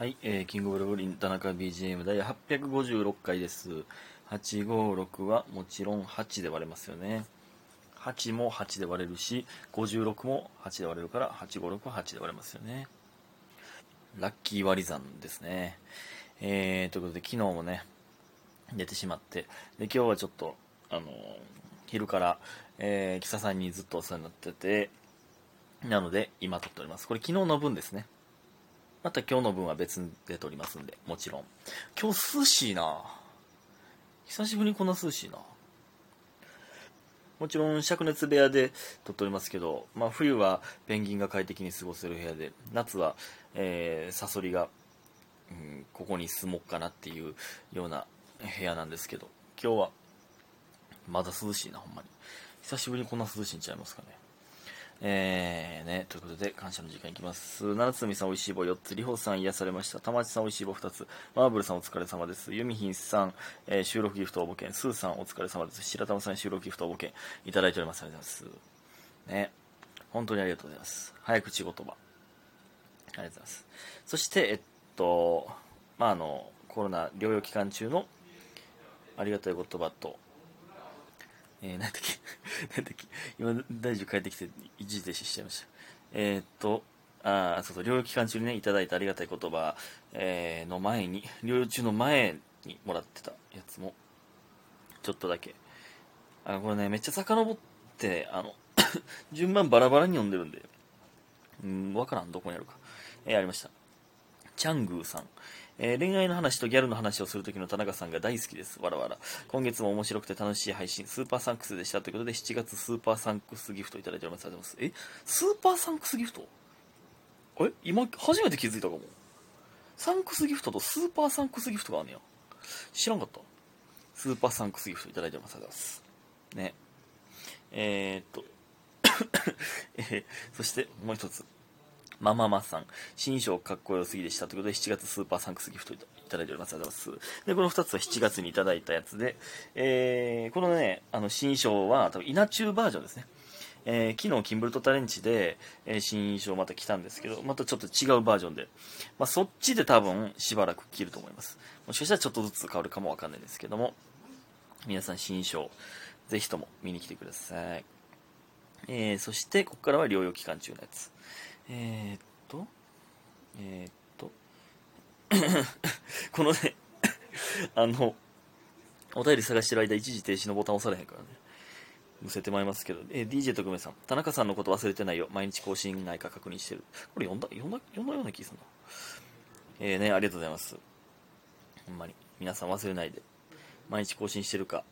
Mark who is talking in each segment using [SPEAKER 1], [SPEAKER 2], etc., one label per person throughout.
[SPEAKER 1] はい、えー、キングオブラブリン田中 BGM 第856回です。856はもちろん8で割れますよね。8も8で割れるし、56も8で割れるから、856は8で割れますよね。ラッキー割り算ですね。えー、ということで昨日もね、寝てしまって、で、今日はちょっと、あのー昼から、えー、キサさんにずっとお世話になってて、なので、今撮っております。これ昨日の分ですね。また今日の分は別で撮りますんで、もちろん。今日涼しいな久しぶりにこんな涼しいなもちろん灼熱部屋で撮っておりますけど、まあ、冬はペンギンが快適に過ごせる部屋で、夏は、えー、サソリが、うん、ここに住もうかなっていうような部屋なんですけど、今日はまだ涼しいな、ほんまに。久しぶりにこんな涼しいんちゃいますかね。えーね、ということで、感謝の時間いきます。七つみさん、おいしい棒4つ。りほさん、癒されました。たまちさん、おいしい棒2つ。マーブルさん、お疲れ様です。ゆみひんさん、えー収録ギフト応募券。スーさん、お疲れ様です。白玉さん、収録ギフト応募券。いただいております。ありがとうございます。ね。本当にありがとうございます。早口言葉。ありがとうございます。そして、えっと、まあ、あの、コロナ療養期間中のありがたい言葉と、えー、何だっけ 何だっけ今、大丈夫帰ってきて一時停止しちゃいました。えーっと、あーそうそう、療養期間中にね、いただいたありがたい言葉、えーの前に、療養中の前にもらってたやつも、ちょっとだけ。あこれね、めっちゃ遡って、あの、順番バラバラに読んでるんで、うん、わからん、どこにあるか。えーありました。チャングーさん。えー恋愛の話とギャルの話をするときの田中さんが大好きです。わらわら。今月も面白くて楽しい配信、スーパーサンクスでした。ということで、7月スーパーサンクスギフトいただいております。ありがとうございます。え？スーパーサンクスギフト？え？今、初めて気づいたかも。サンクスギフトとスーパーサンクスギフトがあんねや。知らんかった。スーパーサンクスギフトいただいております。ありがとうございます。ね。えー、っと、えーそしてもう一つ。マママさん、新章かっこよすぎでしたということで、7月スーパーサンクスギフトいただいております。ありがとうございます。で、この2つは7月にいただいたやつで、えー、このね、あの、新章は、多分、稲中バージョンですね。えー昨日、キンブルトタレンチで、えー新章また来たんですけど、またちょっと違うバージョンで、まあ、そっちで多分、しばらく着ると思います。もしかしたらちょっとずつ変わるかもわかんないですけども、皆さん、新章、ぜひとも見に来てください。えーそして、ここからは療養期間中のやつ。えー、っと、えー、っと、このね、あの、お便り探してる間、一時停止のボタン押されへんからね。むせてまいりますけど、えー DJ 特命さん、田中さんのこと忘れてないよ。毎日更新ないか確認してる。これ読んだ、読んだ、読んだような気するな。えー、ね、ありがとうございます。ほんまに。皆さん忘れないで。毎日更新してるか、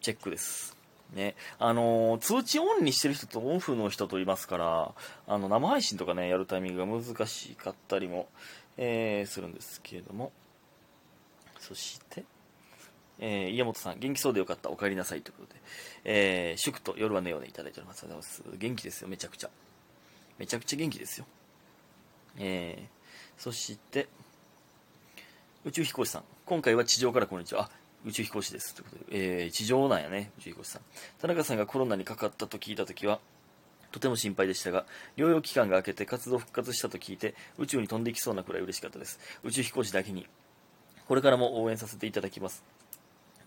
[SPEAKER 1] チェックです。ね。あのー通知オンにしてる人とオフの人といますから、あの、生配信とかね、やるタイミングが難しかったりも、えーするんですけれども。そして、えー家元さん、元気そうでよかった。お帰りなさい。ということで、えー祝と夜は寝ようねいただいております。ありがとうございます。元気ですよ、めちゃくちゃ。めちゃくちゃ元気ですよ。えーそして、宇宙飛行士さん、今回は地上からこんにちは。あ宇宙飛行士です。ということで、えー地上なんやね、宇宙飛行士さん。田中さんがコロナにかかったと聞いたときは、とても心配でしたが、療養期間が明けて活動復活したと聞いて、宇宙に飛んでいきそうなくらい嬉しかったです。宇宙飛行士だけに、これからも応援させていただきます。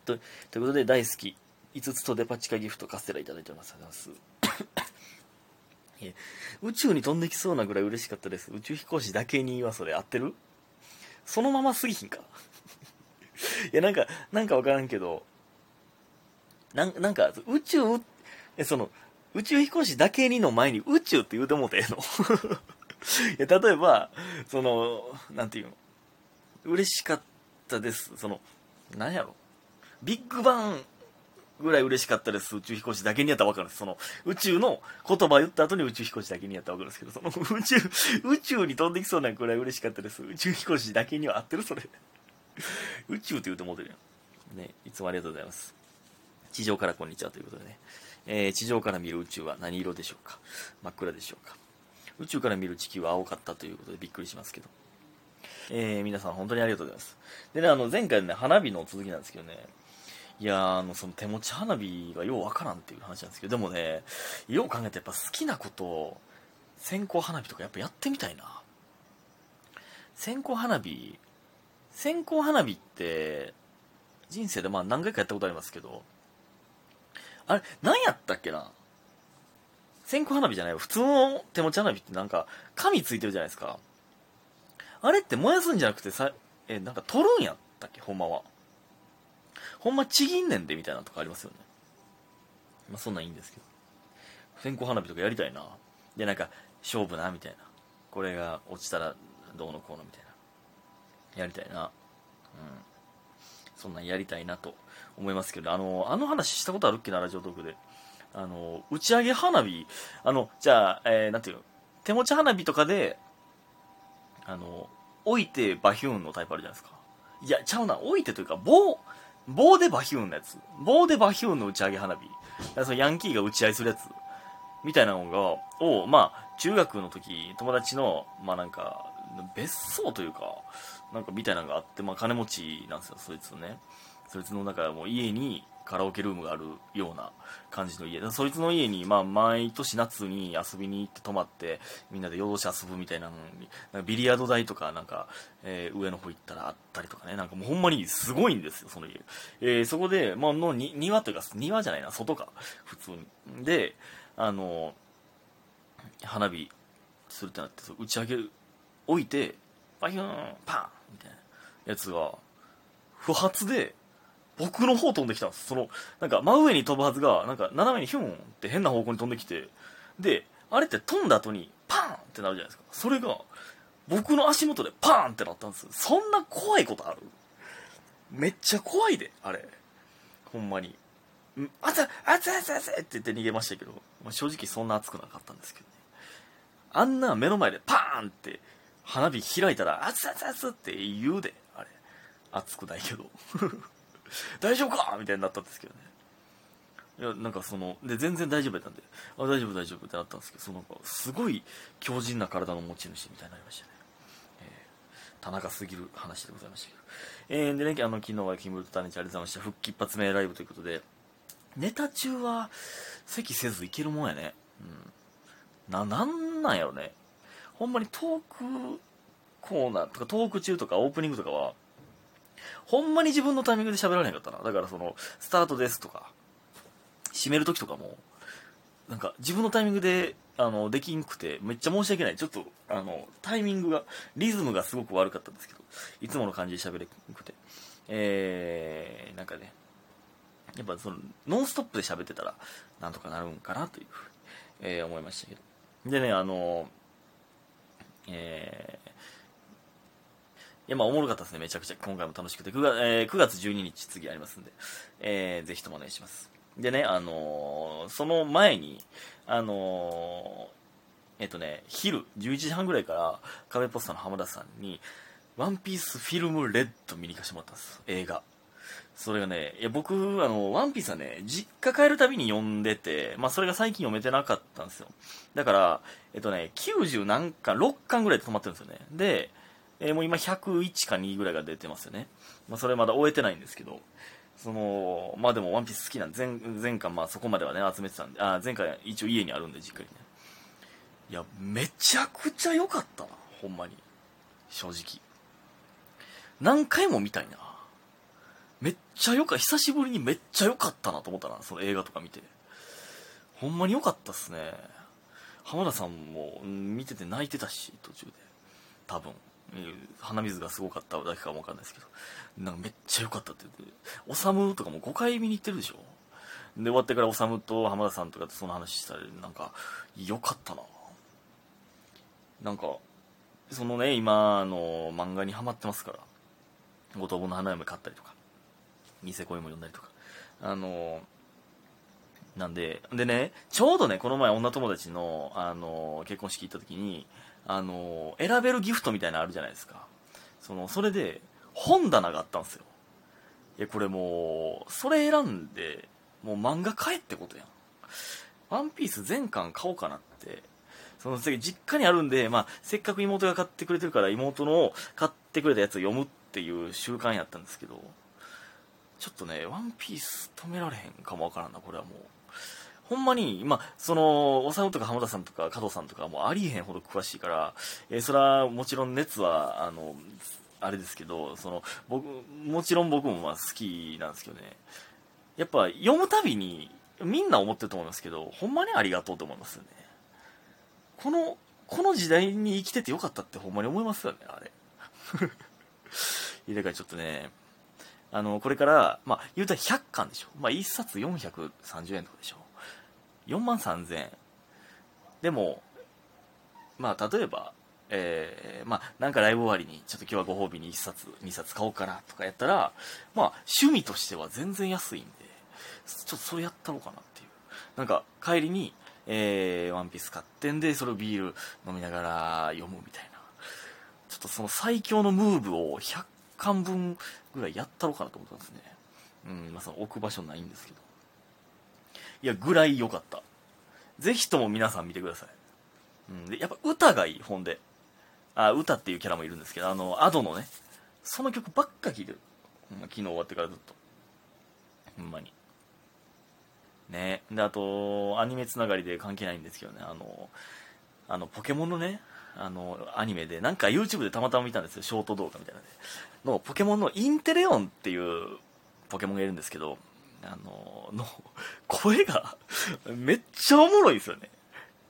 [SPEAKER 1] ということで、大好き、5つとデパ地下ギフトカステラいただいております。ありがとうございます。宇宙に飛んできそうなぐらい嬉しかったです。宇宙飛行士だけにはそれ合ってる？そのまますぎひんか？いや、なんか、なんかわからんけど、なんなんか、宇宙、え、その、宇宙飛行士だけにの前に宇宙って言うてもうてええの いや、例えば、その、なんていうの、嬉しかったです。その、なんやろ、ビッグバンぐらい嬉しかったです。宇宙飛行士だけにやったらわかるんです。その、宇宙の言葉言った後に宇宙飛行士だけにやったらわかるんですけど、その、宇宙、宇宙に飛んできそうなぐらい嬉しかったです。宇宙飛行士だけには合ってるそれ。宇宙って言うてもうてるやん。ね、いつもありがとうございます。地上からこんにちはということでね。えー地上から見る宇宙は何色でしょうか？真っ暗でしょうか？宇宙から見る地球は青かったということでびっくりしますけど。えー皆さん本当にありがとうございます。でね、あの、前回のね、花火の続きなんですけどね、いやあの、その手持ち花火がようわからんっていう話なんですけど、でもね、よう考えてやっぱ好きなことを、線香花火とかやっぱやってみたいな。線香花火線香花火って人生でまあ何回かやったことありますけどあれ何やったっけな？線香花火じゃない普通の手持ち花火ってなんか紙ついてるじゃないですか。あれって燃やすんじゃなくてさえなんか取るんやったっけ？ほんまは。ほんまちぎんねんでみたいなとかありますよね。まあそんなんいいんですけど。線香花火とかやりたいな。でなんか勝負なみたいな。これが落ちたらどうのこうのみたいな。やりたいな。うん。そんなんやりたいなと思いますけどあのあの話したことあるっけなラジオトークで。あの打ち上げ花火。あのじゃあ、えー、なんていうの？手持ち花火とかであの置いてバヒューンのタイプあるじゃないですか。いやちゃうな。置いてというか棒棒でバヒューンのやつ。棒でバヒューンの打ち上げ花火。そのヤンキーが打ち合いするやつ。みたいなのがをまあ中学の時友達のまあなんか別荘というかなんかみたいなのがあって、まあ、金持ちなんですよそいつのね。そいつのなんかもう家にカラオケルームがあるような感じの家。そいつの家に、まあ、毎年夏に遊びに行って泊まってみんなで夜通し遊ぶみたいなのになんかビリヤード台とかなんか、えー、上の方行ったらあったりとかね。なんかもうほんまにすごいんですよその家、えー、そこで、まあのに庭というか庭じゃないな外か。普通に。であの花火するってなって打ち上げ置いてパヒューンパンみたいなやつが不発で僕の方飛んできたんです。そのなんか真上に飛ぶはずがなんか斜めにヒュンって変な方向に飛んできてであれって飛んだ後にパンってなるじゃないですか。それが僕の足元でパーンってなったんです。そんな怖いことある？めっちゃ怖いであれ。ほんまに「熱い熱い熱い熱い!」って言って逃げましたけど、まあ、正直そんな熱くなかったんですけどね。あんな目の前でパーンって花火開いたら「熱い熱!」って言うであれ熱くないけど 大丈夫か？みたいになったんですけどね。いや、なんかその、で、全然大丈夫やったんで、あ、大丈夫大丈夫ってなったんですけど、その、すごい強靭な体の持ち主みたいになりましたね。えー、田中すぎる話でございましたけど。えー、でね、あの、昨日はキングルとタネチありがとうございました。復帰一発目ライブということで、ネタ中は、席せずいけるもんやね。うん。な、なんなんやろね。ほんまにトークコーナーとか、トーク中とかオープニングとかは、ほんまに自分のタイミングで喋られへんかったな。だからその、スタートですとか、締める時とかも、なんか自分のタイミングで、あの、できんくて、めっちゃ申し訳ない。ちょっと、あの、タイミングが、リズムがすごく悪かったんですけど、いつもの感じで喋れなくて。えー、なんかね、やっぱその、ノンストップで喋ってたら、なんとかなるんかなというふうに、えー、思いましたけど。でね、あの、えー、いや、まあ、おもろかったですね。めちゃくちゃ。今回も楽しくて。9月,、えー、9月12日次ありますんで、えー、ぜひともお願いします。でね、あのー、その前に、あのー、えっとね、昼、11時半ぐらいから、壁ポスターの浜田さんに、ワンピースフィルムレッド見に行かせてもらったんです。映画。それがね、いや、僕、あの、ワンピースはね、実家帰るたびに読んでて、まあ、それが最近読めてなかったんですよ。だから、えっとね、90何巻、6巻ぐらいで止まってるんですよね。で、えー、もう今101か2ぐらいが出てますよね。まあ、それまだ終えてないんですけど、その、まあでもワンピース好きなんで、前、前回まあそこまではね、集めてたんで、あ、前回一応家にあるんで、実家にね。いや、めちゃくちゃ良かったな、ほんまに。正直。何回も見たいな。めっちゃ良か、久しぶりにめっちゃ良かったなと思ったな、その映画とか見て。ほんまに良かったっすね。浜田さんも見てて泣いてたし、途中で。多分。鼻水がすごかっただけかもわかんないですけど、なんかめっちゃ良かったって言って、おさむとかも5回見に行ってるでしょで、終わってからおさむと浜田さんとかとその話したら、なんか、良かったななんか、そのね、今の漫画にハマってますから、五等分の花嫁買ったりとか、ニセ恋も読んだりとか、あのなんで、でね、ちょうどね、この前女友達の、あの結婚式行った時に、あの選べるギフトみたいなのあるじゃないですか。そのそれで本棚があったんですよ。いやこれもうそれ選んでもう漫画買えってことやん。ワンピース全巻買おうかなって。その次実家にあるんで、まあ、せっかく妹が買ってくれてるから妹の買ってくれたやつを読むっていう習慣やったんですけど。ちょっとねワンピース止められへんかもわからんなこれはもうほんまに、まあ、その、おさよとか浜田さんとか加藤さんとかもうありえへんほど詳しいから、えー、それはもちろん熱は、あの、あれですけど、その、僕、もちろん僕もまあ好きなんですけどね、やっぱ読むたびに、みんな思ってると思いますけど、ほんまにありがとうと思いますよね。この、この時代に生きててよかったってほんまに思いますよね、あれ。いや、だからちょっとね、あの、これから、まあ、言うたら100巻でしょ。まあ、1冊430円とかでしょ。4万3000円。でも、まあ、例えば、えー、まあ、なんかライブ終わりに、ちょっと今日はご褒美に1冊、2冊買おうかなとかやったら、まあ、趣味としては全然安いんで、ちょっとそれやったろうかなっていう。なんか、帰りに、えー、ワンピース買ってんで、それをビール飲みながら読むみたいな。ちょっとその最強のムーブを100巻分ぐらいやったろうかなと思ったんですね。うん、まあその置く場所ないんですけど。いや、ぐらい良かった。ぜひとも皆さん見てください。うん、で、やっぱ歌がいい、本で。あ、歌っていうキャラもいるんですけど、あの、アドのね、その曲ばっか聴いてる。昨日終わってからずっと。ほんまに。ね。で、あと、アニメつながりで関係ないんですけどね、あの、あの、ポケモンのね、あの、アニメで、なんか YouTube でたまたま見たんですよ、ショート動画みたいなのの、ポケモンのインテレオンっていうポケモンがいるんですけど、あの、の、声がめっちゃおもろいんですよね。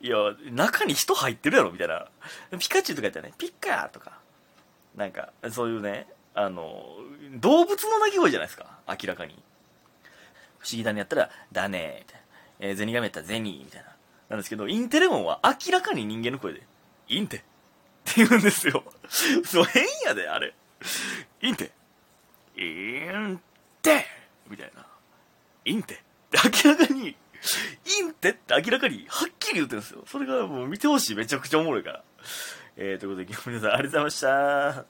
[SPEAKER 1] いや、中に人入ってるやろみたいな。ピカチュウとか言ったらね、ピッカーとか、なんか、そういうね、あの、動物の鳴き声じゃないですか、明らかに。不思議だねやったら、だねみたいな。えー、ゼニガメやったらゼニーみたいな。なんですけど、インテレモンは明らかに人間の声で、インテって言うんですよ。そう、変やで、あれ。インテインテみたいな。インテって明らかに、インテって明らかにはっきり言ってるんですよ。それがもう見てほしい。めちゃくちゃおもろいから。えー、ということで、今日皆さんありがとうございました。